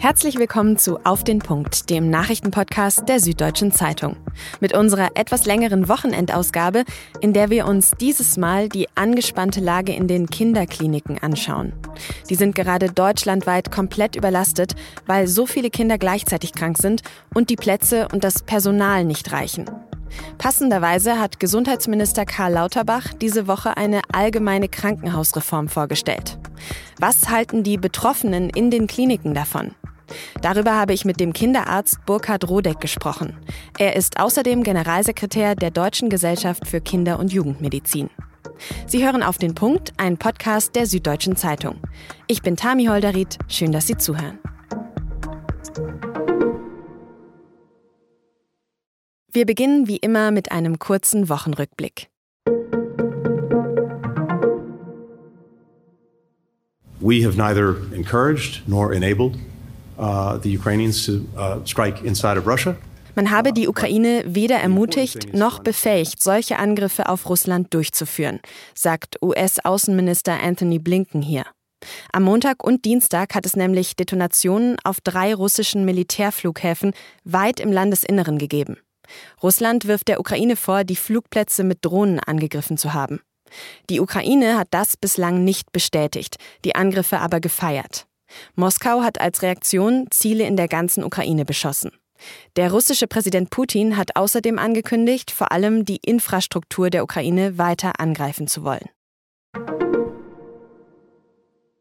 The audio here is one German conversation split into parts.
Herzlich willkommen zu Auf den Punkt, dem Nachrichtenpodcast der Süddeutschen Zeitung. Mit unserer etwas längeren Wochenendausgabe, in der wir uns dieses Mal die angespannte Lage in den Kinderkliniken anschauen. Die sind gerade deutschlandweit komplett überlastet, weil so viele Kinder gleichzeitig krank sind und die Plätze und das Personal nicht reichen. Passenderweise hat Gesundheitsminister Karl Lauterbach diese Woche eine allgemeine Krankenhausreform vorgestellt. Was halten die Betroffenen in den Kliniken davon? Darüber habe ich mit dem Kinderarzt Burkhard Rodeck gesprochen. Er ist außerdem Generalsekretär der Deutschen Gesellschaft für Kinder- und Jugendmedizin. Sie hören auf den Punkt, einen Podcast der Süddeutschen Zeitung. Ich bin Tami Holderried, schön, dass Sie zuhören. Wir beginnen wie immer mit einem kurzen Wochenrückblick. We have neither encouraged nor enabled uh, the Ukrainians to uh, strike inside of Russia. Man habe die Ukraine weder ermutigt noch befähigt, solche Angriffe auf Russland durchzuführen, sagt US-Außenminister Anthony Blinken hier. Am Montag und Dienstag hat es nämlich Detonationen auf drei russischen Militärflughäfen weit im Landesinneren gegeben. Russland wirft der Ukraine vor, die Flugplätze mit Drohnen angegriffen zu haben. Die Ukraine hat das bislang nicht bestätigt, die Angriffe aber gefeiert. Moskau hat als Reaktion Ziele in der ganzen Ukraine beschossen. Der russische Präsident Putin hat außerdem angekündigt, vor allem die Infrastruktur der Ukraine weiter angreifen zu wollen.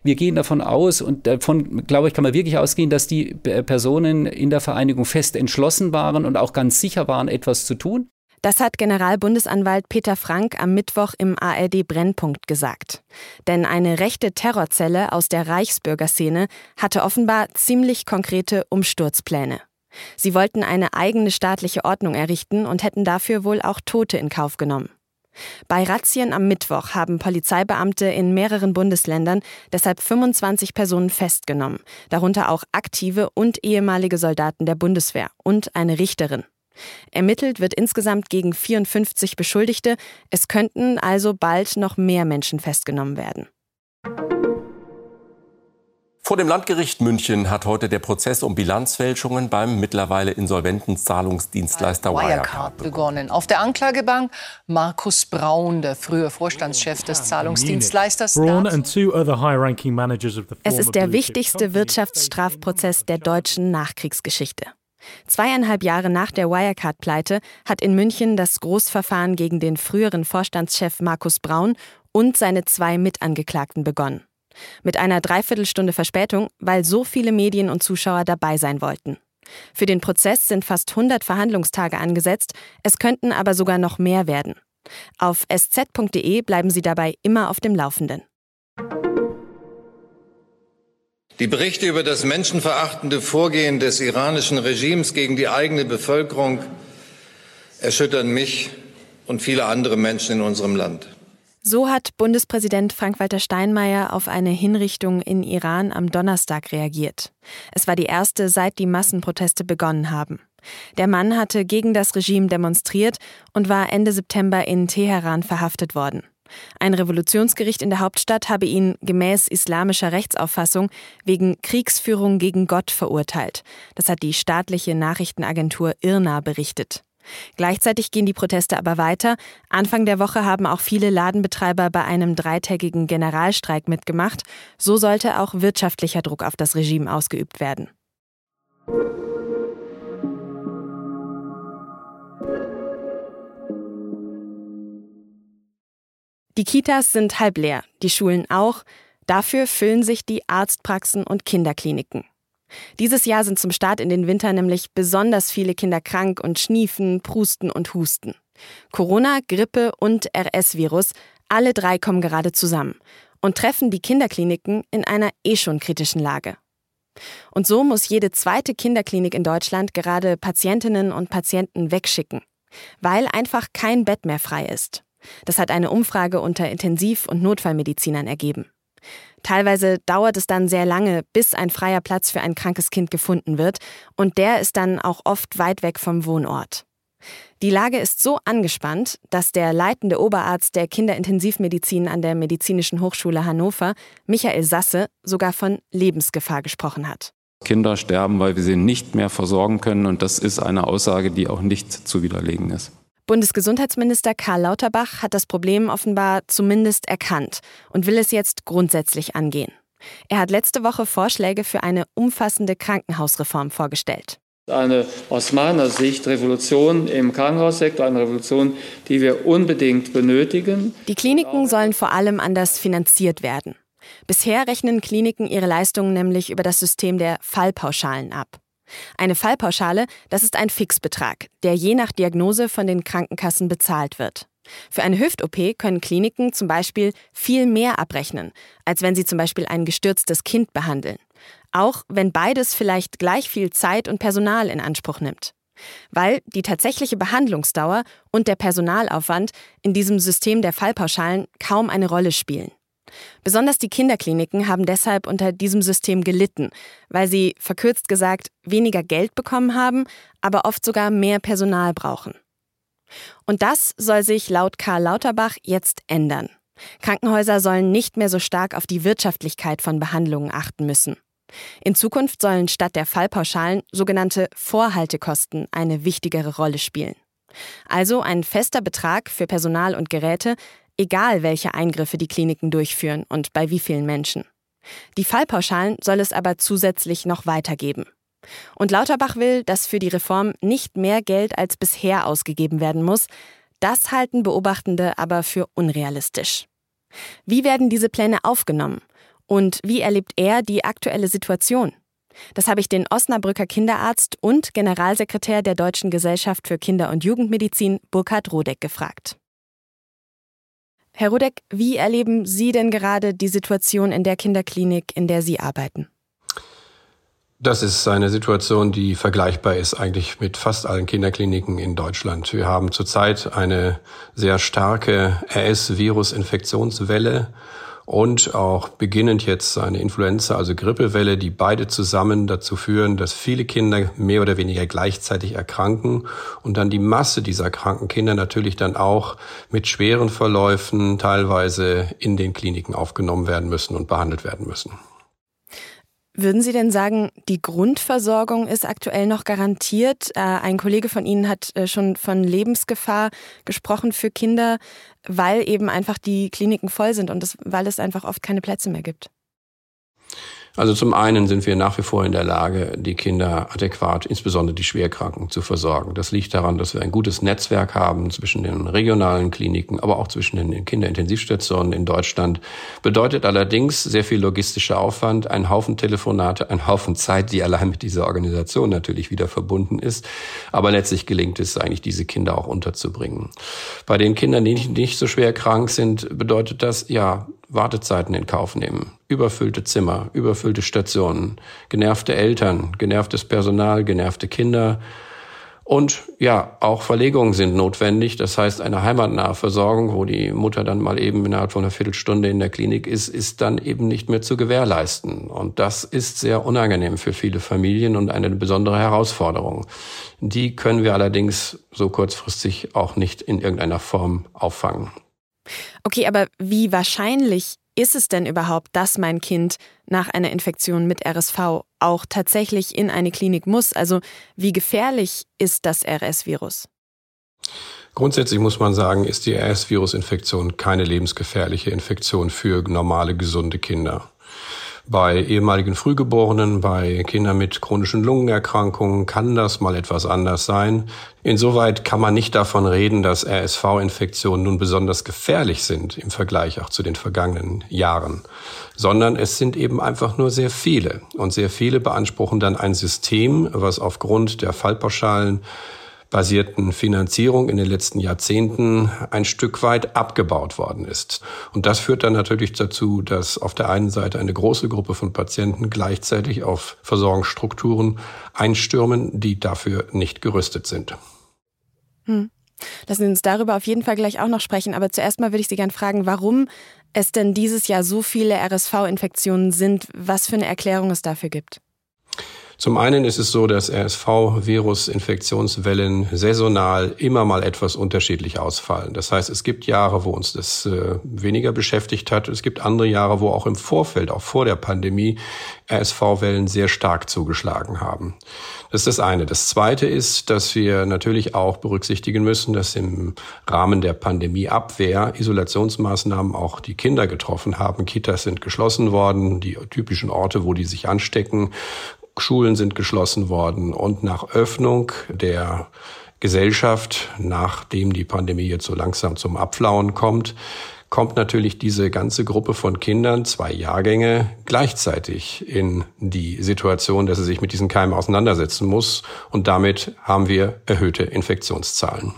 Wir gehen davon aus, und davon, glaube ich, kann man wirklich ausgehen, dass die Personen in der Vereinigung fest entschlossen waren und auch ganz sicher waren, etwas zu tun. Das hat Generalbundesanwalt Peter Frank am Mittwoch im ARD Brennpunkt gesagt. Denn eine rechte Terrorzelle aus der Reichsbürgerszene hatte offenbar ziemlich konkrete Umsturzpläne. Sie wollten eine eigene staatliche Ordnung errichten und hätten dafür wohl auch Tote in Kauf genommen. Bei Razzien am Mittwoch haben Polizeibeamte in mehreren Bundesländern deshalb 25 Personen festgenommen, darunter auch aktive und ehemalige Soldaten der Bundeswehr und eine Richterin. Ermittelt wird insgesamt gegen 54 Beschuldigte, es könnten also bald noch mehr Menschen festgenommen werden. Vor dem Landgericht München hat heute der Prozess um Bilanzfälschungen beim mittlerweile insolventen Zahlungsdienstleister Wirecard begonnen. Auf der Anklagebank Markus Braun, der frühere Vorstandschef des Zahlungsdienstleisters. Es ist der wichtigste Wirtschaftsstrafprozess der deutschen Nachkriegsgeschichte. Zweieinhalb Jahre nach der Wirecard-Pleite hat in München das Großverfahren gegen den früheren Vorstandschef Markus Braun und seine zwei Mitangeklagten begonnen. Mit einer Dreiviertelstunde Verspätung, weil so viele Medien und Zuschauer dabei sein wollten. Für den Prozess sind fast 100 Verhandlungstage angesetzt, es könnten aber sogar noch mehr werden. Auf sz.de bleiben Sie dabei immer auf dem Laufenden. Die Berichte über das menschenverachtende Vorgehen des iranischen Regimes gegen die eigene Bevölkerung erschüttern mich und viele andere Menschen in unserem Land. So hat Bundespräsident Frank-Walter Steinmeier auf eine Hinrichtung in Iran am Donnerstag reagiert. Es war die erste, seit die Massenproteste begonnen haben. Der Mann hatte gegen das Regime demonstriert und war Ende September in Teheran verhaftet worden. Ein Revolutionsgericht in der Hauptstadt habe ihn gemäß islamischer Rechtsauffassung wegen Kriegsführung gegen Gott verurteilt. Das hat die staatliche Nachrichtenagentur IRNA berichtet. Gleichzeitig gehen die Proteste aber weiter. Anfang der Woche haben auch viele Ladenbetreiber bei einem dreitägigen Generalstreik mitgemacht. So sollte auch wirtschaftlicher Druck auf das Regime ausgeübt werden. Die Kitas sind halb leer, die Schulen auch. Dafür füllen sich die Arztpraxen und Kinderkliniken. Dieses Jahr sind zum Start in den Winter nämlich besonders viele Kinder krank und schniefen, prusten und husten. Corona, Grippe und RS-Virus, alle drei kommen gerade zusammen und treffen die Kinderkliniken in einer eh schon kritischen Lage. Und so muss jede zweite Kinderklinik in Deutschland gerade Patientinnen und Patienten wegschicken, weil einfach kein Bett mehr frei ist. Das hat eine Umfrage unter Intensiv- und Notfallmedizinern ergeben. Teilweise dauert es dann sehr lange, bis ein freier Platz für ein krankes Kind gefunden wird, und der ist dann auch oft weit weg vom Wohnort. Die Lage ist so angespannt, dass der leitende Oberarzt der Kinderintensivmedizin an der Medizinischen Hochschule Hannover, Michael Sasse, sogar von Lebensgefahr gesprochen hat. Kinder sterben, weil wir sie nicht mehr versorgen können. Und das ist eine Aussage, die auch nicht zu widerlegen ist. Bundesgesundheitsminister Karl Lauterbach hat das Problem offenbar zumindest erkannt und will es jetzt grundsätzlich angehen. Er hat letzte Woche Vorschläge für eine umfassende Krankenhausreform vorgestellt. Eine aus meiner Sicht Revolution im Krankenhaussektor, eine Revolution, die wir unbedingt benötigen. Die Kliniken sollen vor allem anders finanziert werden. Bisher rechnen Kliniken ihre Leistungen nämlich über das System der Fallpauschalen ab. Eine Fallpauschale, das ist ein Fixbetrag, der je nach Diagnose von den Krankenkassen bezahlt wird. Für eine Hüft-OP können Kliniken zum Beispiel viel mehr abrechnen, als wenn sie zum Beispiel ein gestürztes Kind behandeln. Auch wenn beides vielleicht gleich viel Zeit und Personal in Anspruch nimmt. Weil die tatsächliche Behandlungsdauer und der Personalaufwand in diesem System der Fallpauschalen kaum eine Rolle spielen. Besonders die Kinderkliniken haben deshalb unter diesem System gelitten, weil sie, verkürzt gesagt, weniger Geld bekommen haben, aber oft sogar mehr Personal brauchen. Und das soll sich laut Karl Lauterbach jetzt ändern. Krankenhäuser sollen nicht mehr so stark auf die Wirtschaftlichkeit von Behandlungen achten müssen. In Zukunft sollen statt der Fallpauschalen sogenannte Vorhaltekosten eine wichtigere Rolle spielen. Also ein fester Betrag für Personal und Geräte, egal welche Eingriffe die Kliniken durchführen und bei wie vielen Menschen. Die Fallpauschalen soll es aber zusätzlich noch weitergeben. Und Lauterbach will, dass für die Reform nicht mehr Geld als bisher ausgegeben werden muss. Das halten Beobachtende aber für unrealistisch. Wie werden diese Pläne aufgenommen? Und wie erlebt er die aktuelle Situation? Das habe ich den Osnabrücker Kinderarzt und Generalsekretär der Deutschen Gesellschaft für Kinder- und Jugendmedizin Burkhard Rodeck gefragt. Herr Rudek, wie erleben Sie denn gerade die Situation in der Kinderklinik, in der Sie arbeiten? Das ist eine Situation, die vergleichbar ist eigentlich mit fast allen Kinderkliniken in Deutschland. Wir haben zurzeit eine sehr starke RS-Virus-Infektionswelle und auch beginnend jetzt eine Influenza, also Grippewelle, die beide zusammen dazu führen, dass viele Kinder mehr oder weniger gleichzeitig erkranken und dann die Masse dieser kranken Kinder natürlich dann auch mit schweren Verläufen teilweise in den Kliniken aufgenommen werden müssen und behandelt werden müssen. Würden Sie denn sagen, die Grundversorgung ist aktuell noch garantiert? Äh, ein Kollege von Ihnen hat äh, schon von Lebensgefahr gesprochen für Kinder, weil eben einfach die Kliniken voll sind und das, weil es einfach oft keine Plätze mehr gibt. Also zum einen sind wir nach wie vor in der Lage, die Kinder adäquat, insbesondere die Schwerkranken, zu versorgen. Das liegt daran, dass wir ein gutes Netzwerk haben zwischen den regionalen Kliniken, aber auch zwischen den Kinderintensivstationen in Deutschland. Bedeutet allerdings sehr viel logistischer Aufwand, ein Haufen Telefonate, ein Haufen Zeit, die allein mit dieser Organisation natürlich wieder verbunden ist. Aber letztlich gelingt es eigentlich, diese Kinder auch unterzubringen. Bei den Kindern, die nicht so schwer krank sind, bedeutet das, ja, Wartezeiten in Kauf nehmen, überfüllte Zimmer, überfüllte Stationen, genervte Eltern, genervtes Personal, genervte Kinder. Und ja, auch Verlegungen sind notwendig. Das heißt, eine heimatnahe Versorgung, wo die Mutter dann mal eben innerhalb von einer Viertelstunde in der Klinik ist, ist dann eben nicht mehr zu gewährleisten. Und das ist sehr unangenehm für viele Familien und eine besondere Herausforderung. Die können wir allerdings so kurzfristig auch nicht in irgendeiner Form auffangen. Okay, aber wie wahrscheinlich ist es denn überhaupt, dass mein Kind nach einer Infektion mit RSV auch tatsächlich in eine Klinik muss? Also wie gefährlich ist das RS-Virus? Grundsätzlich muss man sagen, ist die RS-Virus-Infektion keine lebensgefährliche Infektion für normale, gesunde Kinder. Bei ehemaligen Frühgeborenen, bei Kindern mit chronischen Lungenerkrankungen kann das mal etwas anders sein. Insoweit kann man nicht davon reden, dass RSV-Infektionen nun besonders gefährlich sind im Vergleich auch zu den vergangenen Jahren, sondern es sind eben einfach nur sehr viele. Und sehr viele beanspruchen dann ein System, was aufgrund der Fallpauschalen basierten Finanzierung in den letzten Jahrzehnten ein Stück weit abgebaut worden ist. Und das führt dann natürlich dazu, dass auf der einen Seite eine große Gruppe von Patienten gleichzeitig auf Versorgungsstrukturen einstürmen, die dafür nicht gerüstet sind. Hm. Lassen Sie uns darüber auf jeden Fall gleich auch noch sprechen. Aber zuerst mal würde ich Sie gerne fragen, warum es denn dieses Jahr so viele RSV-Infektionen sind, was für eine Erklärung es dafür gibt. Zum einen ist es so, dass RSV-Virus-Infektionswellen saisonal immer mal etwas unterschiedlich ausfallen. Das heißt, es gibt Jahre, wo uns das äh, weniger beschäftigt hat. Es gibt andere Jahre, wo auch im Vorfeld, auch vor der Pandemie, RSV-Wellen sehr stark zugeschlagen haben. Das ist das eine. Das zweite ist, dass wir natürlich auch berücksichtigen müssen, dass im Rahmen der Pandemieabwehr Isolationsmaßnahmen auch die Kinder getroffen haben. Kitas sind geschlossen worden, die typischen Orte, wo die sich anstecken, Schulen sind geschlossen worden und nach Öffnung der Gesellschaft, nachdem die Pandemie jetzt so langsam zum Abflauen kommt, kommt natürlich diese ganze Gruppe von Kindern, zwei Jahrgänge, gleichzeitig in die Situation, dass sie sich mit diesen Keimen auseinandersetzen muss. Und damit haben wir erhöhte Infektionszahlen.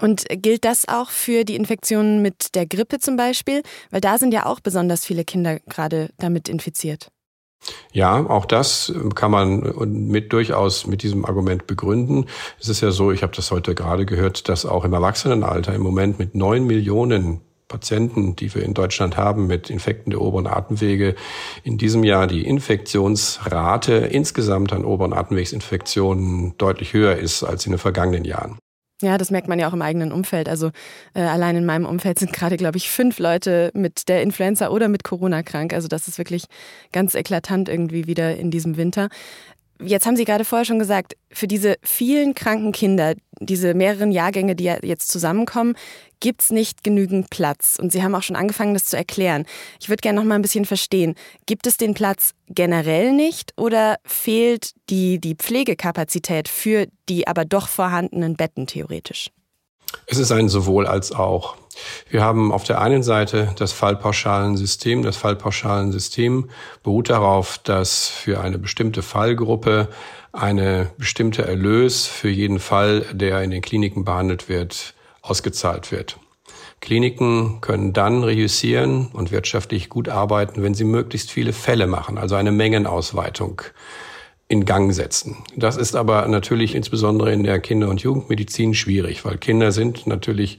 Und gilt das auch für die Infektionen mit der Grippe zum Beispiel? Weil da sind ja auch besonders viele Kinder gerade damit infiziert. Ja, auch das kann man mit durchaus mit diesem Argument begründen. Es ist ja so, ich habe das heute gerade gehört, dass auch im Erwachsenenalter im Moment mit neun Millionen Patienten, die wir in Deutschland haben mit Infekten der oberen Atemwege, in diesem Jahr die Infektionsrate insgesamt an oberen Atemwegsinfektionen deutlich höher ist als in den vergangenen Jahren. Ja, das merkt man ja auch im eigenen Umfeld. Also äh, allein in meinem Umfeld sind gerade, glaube ich, fünf Leute mit der Influenza oder mit Corona krank. Also das ist wirklich ganz eklatant irgendwie wieder in diesem Winter. Jetzt haben Sie gerade vorher schon gesagt, für diese vielen kranken Kinder, diese mehreren Jahrgänge, die jetzt zusammenkommen, gibt es nicht genügend Platz. Und Sie haben auch schon angefangen, das zu erklären. Ich würde gerne noch mal ein bisschen verstehen. Gibt es den Platz generell nicht oder fehlt die, die Pflegekapazität für die aber doch vorhandenen Betten theoretisch? Es ist ein sowohl als auch. Wir haben auf der einen Seite das Fallpauschalensystem. Das Fallpauschalensystem beruht darauf, dass für eine bestimmte Fallgruppe eine bestimmte Erlös für jeden Fall, der in den Kliniken behandelt wird, ausgezahlt wird. Kliniken können dann reüssieren und wirtschaftlich gut arbeiten, wenn sie möglichst viele Fälle machen, also eine Mengenausweitung in Gang setzen. Das ist aber natürlich insbesondere in der Kinder- und Jugendmedizin schwierig, weil Kinder sind natürlich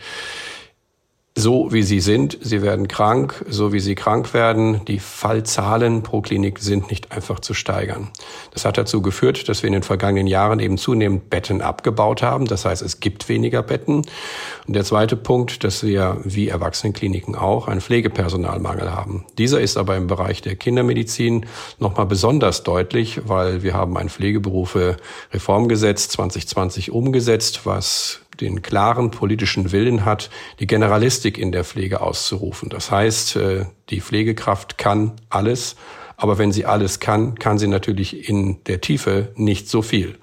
so wie sie sind. Sie werden krank, so wie sie krank werden. Die Fallzahlen pro Klinik sind nicht einfach zu steigern. Das hat dazu geführt, dass wir in den vergangenen Jahren eben zunehmend Betten abgebaut haben. Das heißt, es gibt weniger Betten. Und der zweite Punkt, dass wir wie Erwachsenenkliniken auch einen Pflegepersonalmangel haben. Dieser ist aber im Bereich der Kindermedizin nochmal besonders deutlich, weil wir haben ein Pflegeberufe-Reformgesetz 2020 umgesetzt, was den klaren politischen Willen hat, die Generalistik in der Pflege auszurufen. Das heißt, äh, die Pflegekraft kann alles, aber wenn sie alles kann, kann sie natürlich in der Tiefe nicht so viel.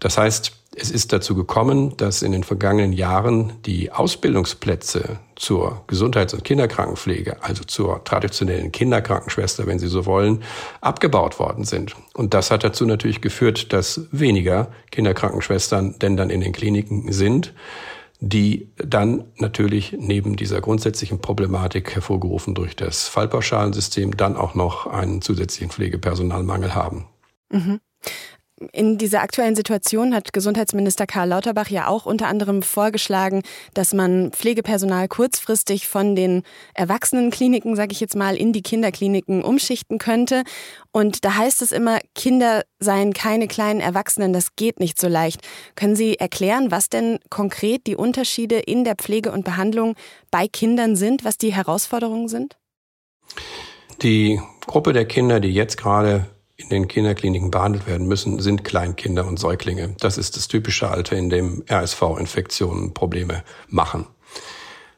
Das heißt, es ist dazu gekommen, dass in den vergangenen Jahren die Ausbildungsplätze zur Gesundheits- und Kinderkrankenpflege, also zur traditionellen Kinderkrankenschwester, wenn Sie so wollen, abgebaut worden sind. Und das hat dazu natürlich geführt, dass weniger Kinderkrankenschwestern denn dann in den Kliniken sind, die dann natürlich neben dieser grundsätzlichen Problematik hervorgerufen durch das Fallpauschalensystem dann auch noch einen zusätzlichen Pflegepersonalmangel haben. Mhm. In dieser aktuellen Situation hat Gesundheitsminister Karl Lauterbach ja auch unter anderem vorgeschlagen, dass man Pflegepersonal kurzfristig von den Erwachsenenkliniken, sage ich jetzt mal, in die Kinderkliniken umschichten könnte. Und da heißt es immer, Kinder seien keine kleinen Erwachsenen, das geht nicht so leicht. Können Sie erklären, was denn konkret die Unterschiede in der Pflege und Behandlung bei Kindern sind, was die Herausforderungen sind? Die Gruppe der Kinder, die jetzt gerade in den Kinderkliniken behandelt werden müssen, sind Kleinkinder und Säuglinge. Das ist das typische Alter, in dem RSV-Infektionen Probleme machen.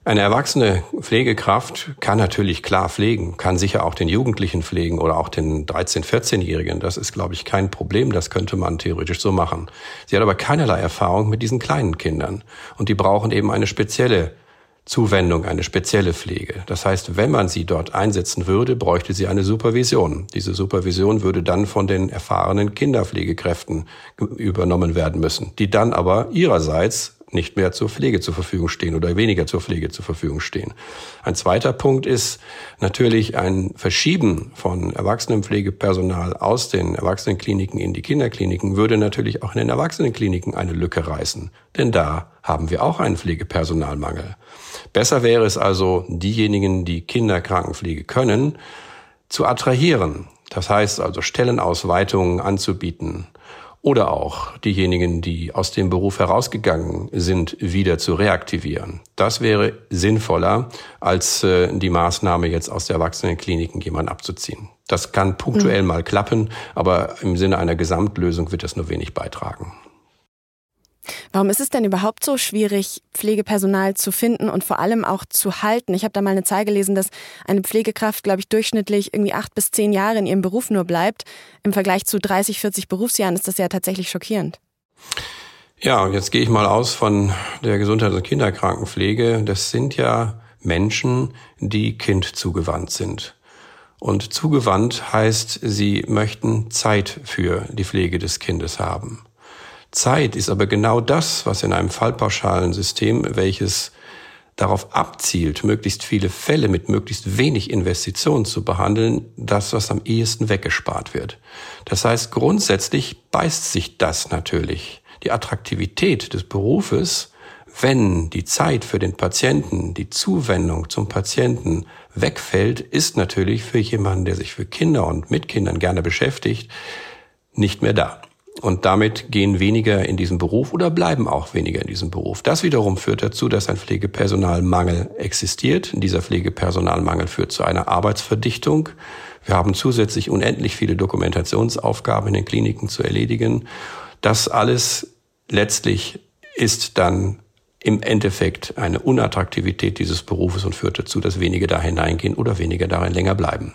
Eine erwachsene Pflegekraft kann natürlich klar pflegen, kann sicher auch den Jugendlichen pflegen oder auch den 13-, 14-Jährigen. Das ist, glaube ich, kein Problem. Das könnte man theoretisch so machen. Sie hat aber keinerlei Erfahrung mit diesen kleinen Kindern. Und die brauchen eben eine spezielle Zuwendung, eine spezielle Pflege. Das heißt, wenn man sie dort einsetzen würde, bräuchte sie eine Supervision. Diese Supervision würde dann von den erfahrenen Kinderpflegekräften übernommen werden müssen, die dann aber ihrerseits nicht mehr zur Pflege zur Verfügung stehen oder weniger zur Pflege zur Verfügung stehen. Ein zweiter Punkt ist natürlich ein Verschieben von Erwachsenenpflegepersonal aus den Erwachsenenkliniken in die Kinderkliniken würde natürlich auch in den Erwachsenenkliniken eine Lücke reißen. Denn da haben wir auch einen Pflegepersonalmangel. Besser wäre es also, diejenigen, die Kinderkrankenpflege können, zu attrahieren Das heißt also Stellenausweitungen anzubieten oder auch diejenigen, die aus dem Beruf herausgegangen sind, wieder zu reaktivieren. Das wäre sinnvoller, als äh, die Maßnahme jetzt aus der Erwachsenenkliniken jemanden abzuziehen. Das kann punktuell mhm. mal klappen, aber im Sinne einer Gesamtlösung wird das nur wenig beitragen. Warum ist es denn überhaupt so schwierig, Pflegepersonal zu finden und vor allem auch zu halten? Ich habe da mal eine Zahl gelesen, dass eine Pflegekraft, glaube ich, durchschnittlich irgendwie acht bis zehn Jahre in ihrem Beruf nur bleibt. Im Vergleich zu 30, 40 Berufsjahren ist das ja tatsächlich schockierend. Ja, und jetzt gehe ich mal aus von der Gesundheits- und Kinderkrankenpflege. Das sind ja Menschen, die Kind zugewandt sind. Und zugewandt heißt, sie möchten Zeit für die Pflege des Kindes haben. Zeit ist aber genau das, was in einem fallpauschalen System, welches darauf abzielt, möglichst viele Fälle mit möglichst wenig Investitionen zu behandeln, das, was am ehesten weggespart wird. Das heißt, grundsätzlich beißt sich das natürlich. Die Attraktivität des Berufes, wenn die Zeit für den Patienten, die Zuwendung zum Patienten wegfällt, ist natürlich für jemanden, der sich für Kinder und mit Kindern gerne beschäftigt, nicht mehr da. Und damit gehen weniger in diesen Beruf oder bleiben auch weniger in diesem Beruf. Das wiederum führt dazu, dass ein Pflegepersonalmangel existiert. Dieser Pflegepersonalmangel führt zu einer Arbeitsverdichtung. Wir haben zusätzlich unendlich viele Dokumentationsaufgaben in den Kliniken zu erledigen. Das alles letztlich ist dann im Endeffekt eine Unattraktivität dieses Berufes und führt dazu, dass wenige da hineingehen oder weniger darin länger bleiben.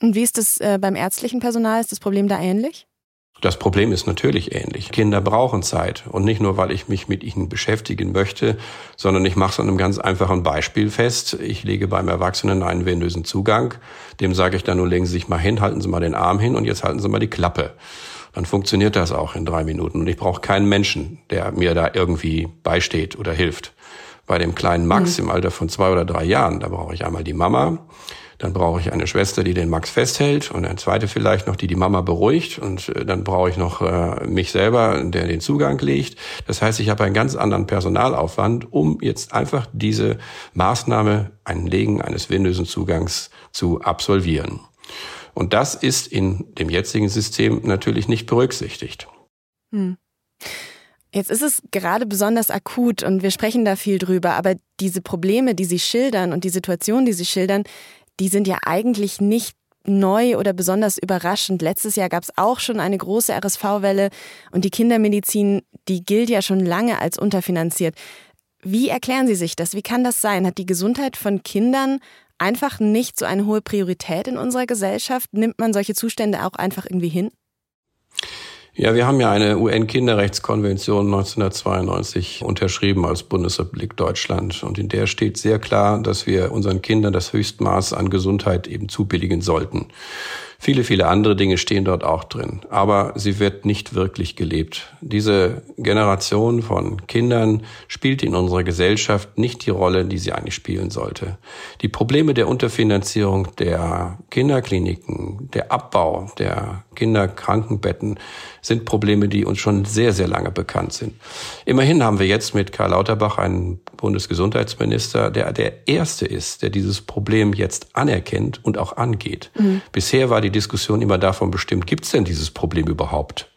Und wie ist das äh, beim ärztlichen Personal? Ist das Problem da ähnlich? Das Problem ist natürlich ähnlich. Kinder brauchen Zeit und nicht nur, weil ich mich mit ihnen beschäftigen möchte, sondern ich mache es an einem ganz einfachen Beispiel fest. Ich lege beim Erwachsenen einen venösen Zugang. Dem sage ich dann, nun legen Sie sich mal hin, halten Sie mal den Arm hin und jetzt halten Sie mal die Klappe. Dann funktioniert das auch in drei Minuten und ich brauche keinen Menschen, der mir da irgendwie beisteht oder hilft. Bei dem kleinen Max mhm. im Alter von zwei oder drei Jahren, da brauche ich einmal die Mama, dann brauche ich eine Schwester, die den Max festhält und eine zweite vielleicht noch, die die Mama beruhigt. Und äh, dann brauche ich noch äh, mich selber, der den Zugang legt. Das heißt, ich habe einen ganz anderen Personalaufwand, um jetzt einfach diese Maßnahme, ein Legen eines venösen Zugangs zu absolvieren. Und das ist in dem jetzigen System natürlich nicht berücksichtigt. Hm. Jetzt ist es gerade besonders akut und wir sprechen da viel drüber, aber diese Probleme, die Sie schildern und die Situation, die Sie schildern, die sind ja eigentlich nicht neu oder besonders überraschend. Letztes Jahr gab es auch schon eine große RSV-Welle und die Kindermedizin, die gilt ja schon lange als unterfinanziert. Wie erklären Sie sich das? Wie kann das sein? Hat die Gesundheit von Kindern einfach nicht so eine hohe Priorität in unserer Gesellschaft? Nimmt man solche Zustände auch einfach irgendwie hin? Ja, wir haben ja eine UN-Kinderrechtskonvention 1992 unterschrieben als Bundesrepublik Deutschland. Und in der steht sehr klar, dass wir unseren Kindern das Höchstmaß an Gesundheit eben zubilligen sollten. Viele, viele andere Dinge stehen dort auch drin. Aber sie wird nicht wirklich gelebt. Diese Generation von Kindern spielt in unserer Gesellschaft nicht die Rolle, die sie eigentlich spielen sollte. Die Probleme der Unterfinanzierung der Kinderkliniken, der Abbau der Kinderkrankenbetten sind Probleme, die uns schon sehr, sehr lange bekannt sind. Immerhin haben wir jetzt mit Karl Lauterbach einen Bundesgesundheitsminister, der der Erste ist, der dieses Problem jetzt anerkennt und auch angeht. Mhm. Bisher war die Diskussion immer davon bestimmt, gibt es denn dieses Problem überhaupt?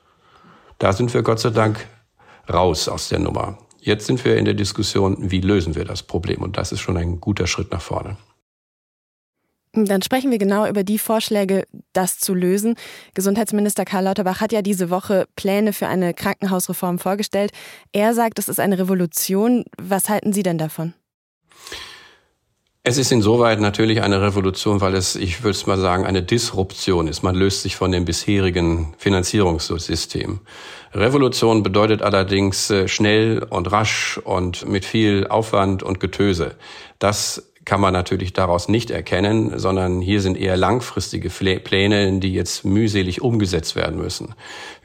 Da sind wir Gott sei Dank raus aus der Nummer. Jetzt sind wir in der Diskussion, wie lösen wir das Problem? Und das ist schon ein guter Schritt nach vorne. Dann sprechen wir genau über die Vorschläge, das zu lösen. Gesundheitsminister Karl Lauterbach hat ja diese Woche Pläne für eine Krankenhausreform vorgestellt. Er sagt, es ist eine Revolution. Was halten Sie denn davon? Es ist insoweit natürlich eine Revolution, weil es, ich würde es mal sagen, eine Disruption ist. Man löst sich von dem bisherigen Finanzierungssystem. Revolution bedeutet allerdings äh, schnell und rasch und mit viel Aufwand und Getöse. Das kann man natürlich daraus nicht erkennen, sondern hier sind eher langfristige Pläne, die jetzt mühselig umgesetzt werden müssen.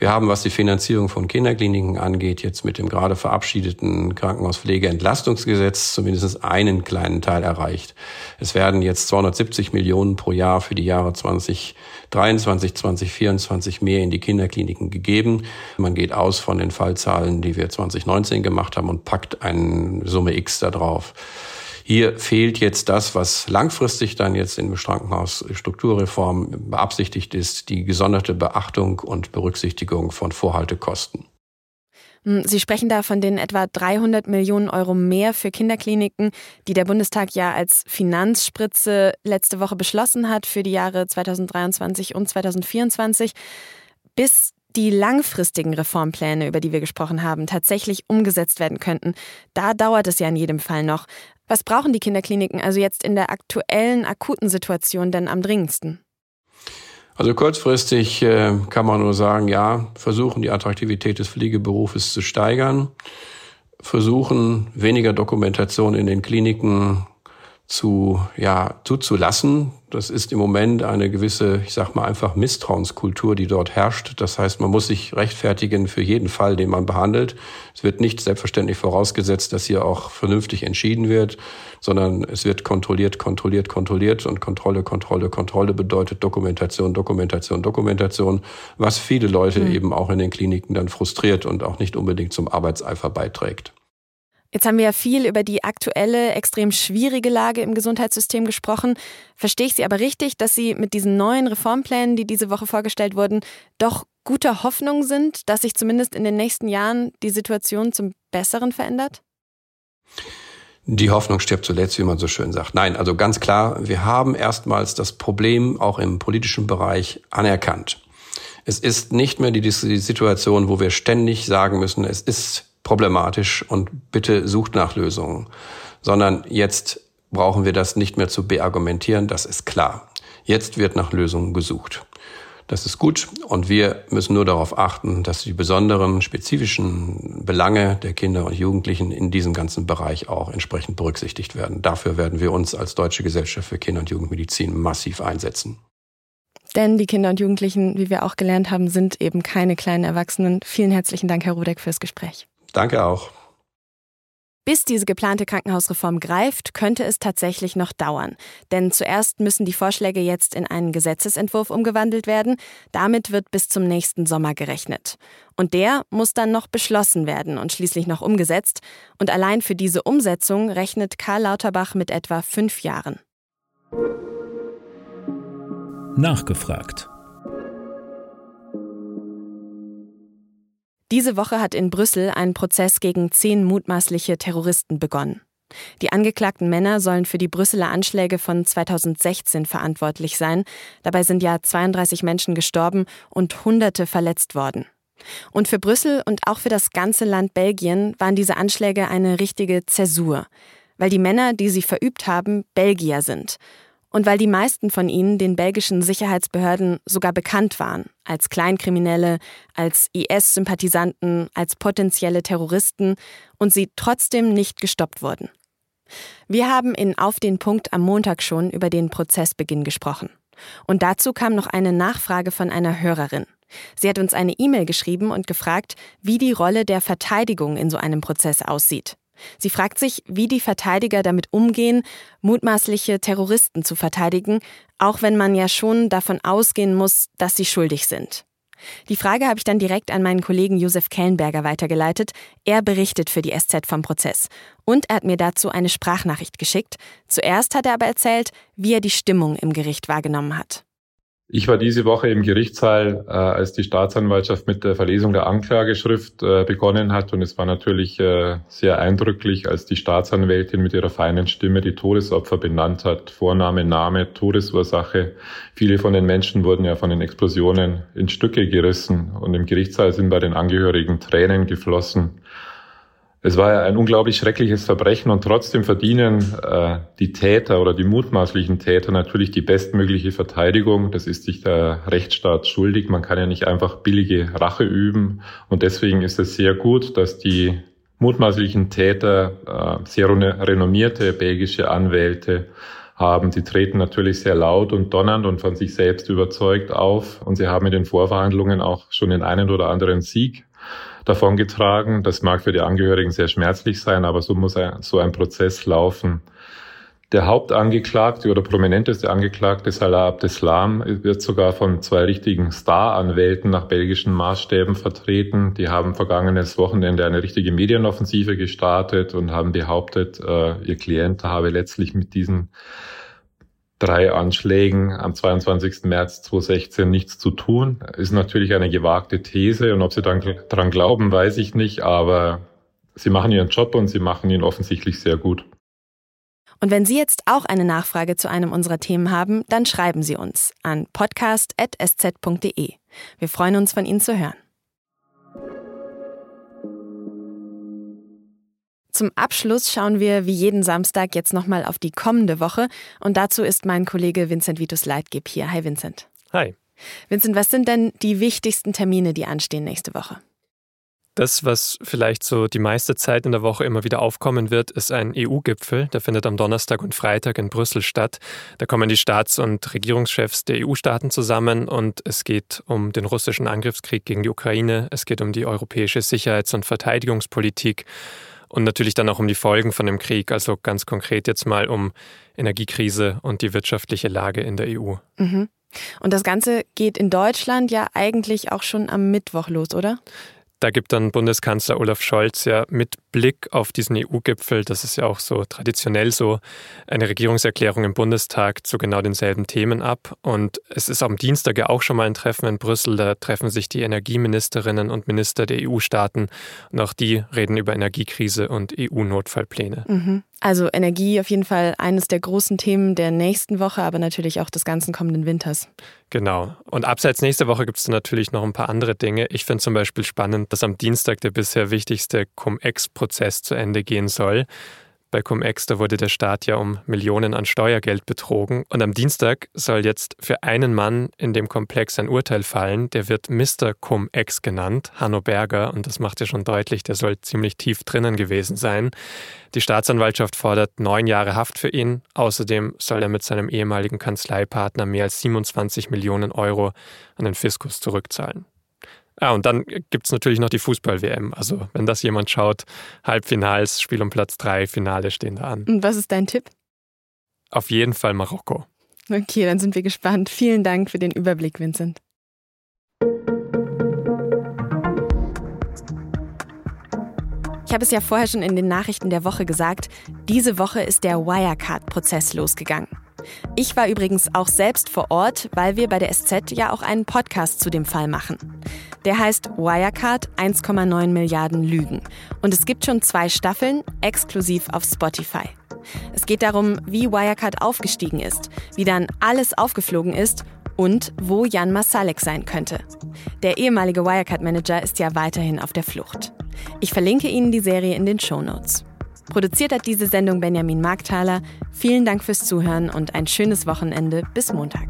Wir haben, was die Finanzierung von Kinderkliniken angeht, jetzt mit dem gerade verabschiedeten Krankenhauspflegeentlastungsgesetz zumindest einen kleinen Teil erreicht. Es werden jetzt 270 Millionen pro Jahr für die Jahre 2023, 2024 mehr in die Kinderkliniken gegeben. Man geht aus von den Fallzahlen, die wir 2019 gemacht haben und packt eine Summe X da drauf. Hier fehlt jetzt das, was langfristig dann jetzt in Krankenhausstrukturreform beabsichtigt ist, die gesonderte Beachtung und Berücksichtigung von Vorhaltekosten. Hm, Sie sprechen da von den etwa 300 Millionen Euro mehr für Kinderkliniken, die der Bundestag ja als Finanzspritze letzte Woche beschlossen hat für die Jahre 2023 und 2024. Bis die langfristigen Reformpläne, über die wir gesprochen haben, tatsächlich umgesetzt werden könnten, da dauert es ja in jedem Fall noch. Was brauchen die Kinderkliniken also jetzt in der aktuellen akuten Situation denn am dringendsten? Also kurzfristig äh, kann man nur sagen, ja, versuchen die Attraktivität des Pflegeberufes zu steigern, versuchen weniger Dokumentation in den Kliniken zu, ja, zuzulassen. Das ist im Moment eine gewisse, ich sag mal einfach Misstrauenskultur, die dort herrscht. Das heißt, man muss sich rechtfertigen für jeden Fall, den man behandelt. Es wird nicht selbstverständlich vorausgesetzt, dass hier auch vernünftig entschieden wird, sondern es wird kontrolliert, kontrolliert, kontrolliert und Kontrolle, Kontrolle, Kontrolle bedeutet Dokumentation, Dokumentation, Dokumentation, was viele Leute mhm. eben auch in den Kliniken dann frustriert und auch nicht unbedingt zum Arbeitseifer beiträgt. Jetzt haben wir ja viel über die aktuelle, extrem schwierige Lage im Gesundheitssystem gesprochen. Verstehe ich Sie aber richtig, dass Sie mit diesen neuen Reformplänen, die diese Woche vorgestellt wurden, doch guter Hoffnung sind, dass sich zumindest in den nächsten Jahren die Situation zum Besseren verändert? Die Hoffnung stirbt zuletzt, wie man so schön sagt. Nein, also ganz klar, wir haben erstmals das Problem auch im politischen Bereich anerkannt. Es ist nicht mehr die, Situation, wo wir ständig sagen müssen, es ist problematisch und bitte sucht nach Lösungen, sondern jetzt brauchen wir das nicht mehr zu beargumentieren, das ist klar. Jetzt wird nach Lösungen gesucht. Das ist gut und wir müssen nur darauf achten, dass die besonderen spezifischen Belange der Kinder und Jugendlichen in diesem ganzen Bereich auch entsprechend berücksichtigt werden. Dafür werden wir uns als Deutsche Gesellschaft für Kinder- und Jugendmedizin massiv einsetzen. Denn die Kinder und Jugendlichen, wie wir auch gelernt haben, sind eben keine kleinen Erwachsenen. Vielen herzlichen Dank, Herr Rudek, fürs Gespräch. Danke auch. Bis diese geplante Krankenhausreform greift, könnte es tatsächlich noch dauern. Denn zuerst müssen die Vorschläge jetzt in einen Gesetzesentwurf umgewandelt werden. Damit wird bis zum nächsten Sommer gerechnet. Und der muss dann noch beschlossen werden und schließlich noch umgesetzt. Und allein für diese Umsetzung rechnet Karl Lauterbach mit etwa fünf Jahren. Nachgefragt. Diese Woche hat in Brüssel ein Prozess gegen zehn mutmaßliche Terroristen begonnen. Die angeklagten Männer sollen für die Brüsseler Anschläge von 2016 verantwortlich sein. Dabei sind ja 32 Menschen gestorben und Hunderte verletzt worden. Und für Brüssel und auch für das ganze Land Belgien waren diese Anschläge eine richtige Zäsur, weil die Männer, die sie verübt haben, Belgier sind und weil die meisten von ihnen den belgischen Sicherheitsbehörden sogar bekannt waren, als Kleinkriminelle, als IS-Sympathisanten, als potenzielle Terroristen und sie trotzdem nicht gestoppt wurden. Wir haben in Auf den Punkt am Montag schon über den Prozessbeginn gesprochen. Und dazu kam noch eine Nachfrage von einer Hörerin. Sie hat uns eine E-Mail geschrieben und gefragt, wie die Rolle der Verteidigung in so einem Prozess aussieht. Sie fragt sich, wie die Verteidiger damit umgehen, mutmaßliche Terroristen zu verteidigen, auch wenn man ja schon davon ausgehen muss, dass sie schuldig sind. Die Frage habe ich dann direkt an meinen Kollegen Josef Kellenberger weitergeleitet. Er berichtet für die SZ vom Prozess. Und er hat mir dazu eine Sprachnachricht geschickt. Zuerst hat er aber erzählt, wie er die Stimmung im Gericht wahrgenommen hat. Ich war diese Woche im Gerichtssaal, äh, als die Staatsanwaltschaft mit der Verlesung der Anklageschrift äh, begonnen hat. Und es war natürlich äh, sehr eindrücklich, als die Staatsanwältin mit ihrer feinen Stimme die Todesopfer benannt hat. Vorname, Name, Todesursache. Viele von den Menschen wurden ja von den Explosionen in Stücke gerissen. Und im Gerichtssaal sind bei den Angehörigen Tränen geflossen. Es war ja ein unglaublich schreckliches Verbrechen und trotzdem verdienen äh, die Täter oder die mutmaßlichen Täter natürlich die bestmögliche Verteidigung. Das ist sich der Rechtsstaat schuldig. Man kann ja nicht einfach billige Rache üben. Und deswegen ist es sehr gut, dass die mutmaßlichen Täter äh, sehr renommierte belgische Anwälte haben. Sie treten natürlich sehr laut und donnernd und von sich selbst überzeugt auf. Und sie haben in den Vorverhandlungen auch schon den einen oder anderen Sieg davongetragen. Das mag für die Angehörigen sehr schmerzlich sein, aber so muss ein, so ein Prozess laufen. Der Hauptangeklagte oder prominenteste Angeklagte, Salah Abdeslam, wird sogar von zwei richtigen Star-Anwälten nach belgischen Maßstäben vertreten. Die haben vergangenes Wochenende eine richtige Medienoffensive gestartet und haben behauptet, äh, ihr Klient habe letztlich mit diesen drei Anschlägen am 22. März 2016 nichts zu tun. Ist natürlich eine gewagte These und ob sie dann dran glauben, weiß ich nicht, aber sie machen ihren Job und sie machen ihn offensichtlich sehr gut. Und wenn Sie jetzt auch eine Nachfrage zu einem unserer Themen haben, dann schreiben Sie uns an podcast.sz.de. Wir freuen uns, von Ihnen zu hören. Zum Abschluss schauen wir wie jeden Samstag jetzt nochmal auf die kommende Woche und dazu ist mein Kollege Vincent Vitus Leitgeb hier. Hi Vincent. Hi. Vincent, was sind denn die wichtigsten Termine, die anstehen nächste Woche? Das, was vielleicht so die meiste Zeit in der Woche immer wieder aufkommen wird, ist ein EU-Gipfel. Der findet am Donnerstag und Freitag in Brüssel statt. Da kommen die Staats- und Regierungschefs der EU-Staaten zusammen und es geht um den russischen Angriffskrieg gegen die Ukraine. Es geht um die europäische Sicherheits- und Verteidigungspolitik und natürlich dann auch um die Folgen von dem Krieg. Also ganz konkret jetzt mal um Energiekrise und die wirtschaftliche Lage in der EU. Mhm. Und das Ganze geht in Deutschland ja eigentlich auch schon am Mittwoch los, oder? Da gibt dann Bundeskanzler Olaf Scholz ja mit Blick auf diesen EU-Gipfel, das ist ja auch so traditionell so, eine Regierungserklärung im Bundestag zu genau denselben Themen ab. Und es ist am Dienstag ja auch schon mal ein Treffen in Brüssel. Da treffen sich die Energieministerinnen und Minister der EU-Staaten und auch die reden über Energiekrise und EU-Notfallpläne. Mhm. Also Energie auf jeden Fall eines der großen Themen der nächsten Woche, aber natürlich auch des ganzen kommenden Winters. Genau. Und abseits nächste Woche gibt es natürlich noch ein paar andere Dinge. Ich finde zum Beispiel spannend, dass am Dienstag der bisher wichtigste Cum-Ex-Prozess zu Ende gehen soll. Bei Cum-Ex, da wurde der Staat ja um Millionen an Steuergeld betrogen. Und am Dienstag soll jetzt für einen Mann in dem Komplex ein Urteil fallen. Der wird Mr. Cum-Ex genannt, Hanno Berger. Und das macht ja schon deutlich, der soll ziemlich tief drinnen gewesen sein. Die Staatsanwaltschaft fordert neun Jahre Haft für ihn. Außerdem soll er mit seinem ehemaligen Kanzleipartner mehr als 27 Millionen Euro an den Fiskus zurückzahlen. Ah, und dann gibt es natürlich noch die Fußball-WM. Also, wenn das jemand schaut, Halbfinals, Spiel um Platz 3, Finale stehen da an. Und was ist dein Tipp? Auf jeden Fall Marokko. Okay, dann sind wir gespannt. Vielen Dank für den Überblick, Vincent. Ich habe es ja vorher schon in den Nachrichten der Woche gesagt, diese Woche ist der Wirecard-Prozess losgegangen. Ich war übrigens auch selbst vor Ort, weil wir bei der SZ ja auch einen Podcast zu dem Fall machen. Der heißt Wirecard 1,9 Milliarden Lügen. Und es gibt schon zwei Staffeln, exklusiv auf Spotify. Es geht darum, wie Wirecard aufgestiegen ist, wie dann alles aufgeflogen ist und wo Jan Masalek sein könnte. Der ehemalige Wirecard-Manager ist ja weiterhin auf der Flucht. Ich verlinke Ihnen die Serie in den Show Notes. Produziert hat diese Sendung Benjamin Markthaler. Vielen Dank fürs Zuhören und ein schönes Wochenende bis Montag.